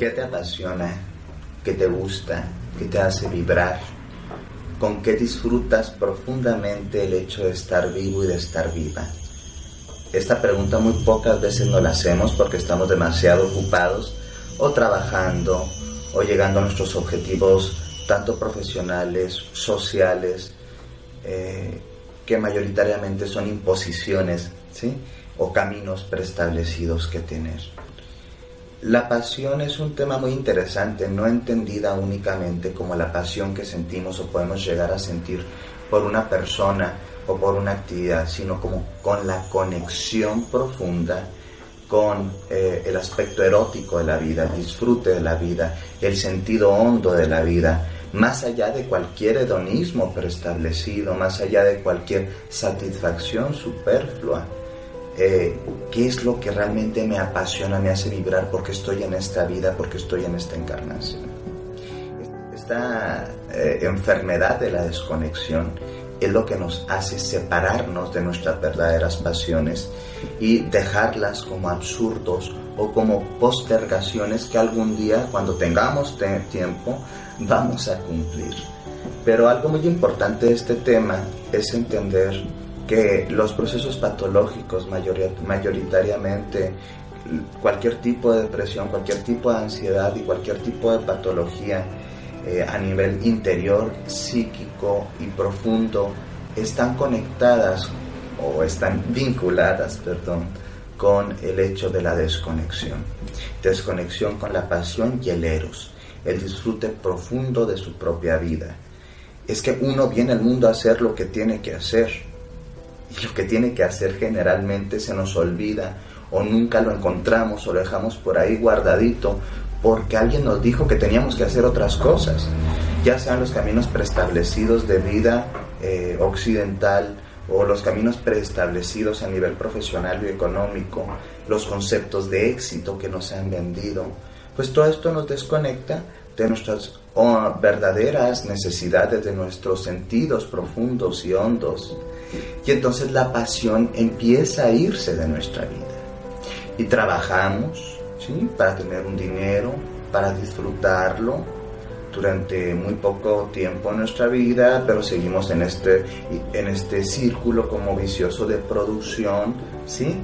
¿Qué te apasiona? ¿Qué te gusta? ¿Qué te hace vibrar? ¿Con qué disfrutas profundamente el hecho de estar vivo y de estar viva? Esta pregunta muy pocas veces nos la hacemos porque estamos demasiado ocupados o trabajando o llegando a nuestros objetivos tanto profesionales, sociales, eh, que mayoritariamente son imposiciones ¿sí? o caminos preestablecidos que tener. La pasión es un tema muy interesante, no entendida únicamente como la pasión que sentimos o podemos llegar a sentir por una persona o por una actividad, sino como con la conexión profunda con eh, el aspecto erótico de la vida, el disfrute de la vida, el sentido hondo de la vida, más allá de cualquier hedonismo preestablecido, más allá de cualquier satisfacción superflua eh, qué es lo que realmente me apasiona, me hace vibrar porque estoy en esta vida, porque estoy en esta encarnación. Esta eh, enfermedad de la desconexión es lo que nos hace separarnos de nuestras verdaderas pasiones y dejarlas como absurdos o como postergaciones que algún día, cuando tengamos tiempo, vamos a cumplir. Pero algo muy importante de este tema es entender que los procesos patológicos mayoritariamente, cualquier tipo de depresión, cualquier tipo de ansiedad y cualquier tipo de patología eh, a nivel interior, psíquico y profundo, están conectadas o están vinculadas, perdón, con el hecho de la desconexión. Desconexión con la pasión y el eros, el disfrute profundo de su propia vida. Es que uno viene al mundo a hacer lo que tiene que hacer y lo que tiene que hacer generalmente se nos olvida o nunca lo encontramos o lo dejamos por ahí guardadito porque alguien nos dijo que teníamos que hacer otras cosas, ya sean los caminos preestablecidos de vida eh, occidental o los caminos preestablecidos a nivel profesional y económico, los conceptos de éxito que nos han vendido, pues todo esto nos desconecta de nuestras oh, verdaderas necesidades, de nuestros sentidos profundos y hondos. Y entonces la pasión empieza a irse de nuestra vida. Y trabajamos ¿sí? para tener un dinero, para disfrutarlo durante muy poco tiempo en nuestra vida, pero seguimos en este, en este círculo como vicioso de producción ¿sí?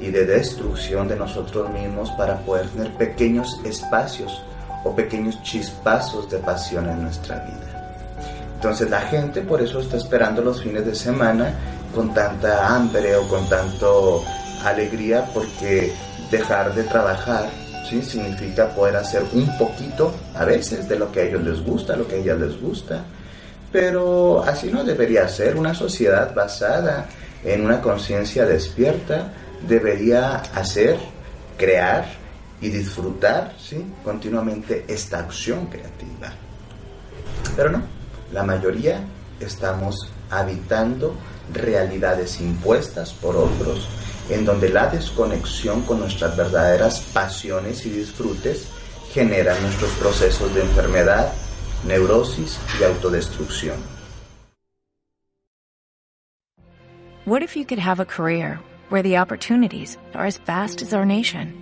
y de destrucción de nosotros mismos para poder tener pequeños espacios o pequeños chispazos de pasión en nuestra vida. Entonces la gente por eso está esperando los fines de semana con tanta hambre o con tanto alegría porque dejar de trabajar ¿sí? significa poder hacer un poquito a veces de lo que a ellos les gusta, lo que a ellas les gusta. Pero así no debería ser. Una sociedad basada en una conciencia despierta debería hacer, crear y disfrutar ¿sí? continuamente esta acción creativa. Pero no, la mayoría estamos habitando realidades impuestas por otros, en donde la desconexión con nuestras verdaderas pasiones y disfrutes genera nuestros procesos de enfermedad, neurosis y autodestrucción. What if you could have a career where the opportunities are as vast as our nation,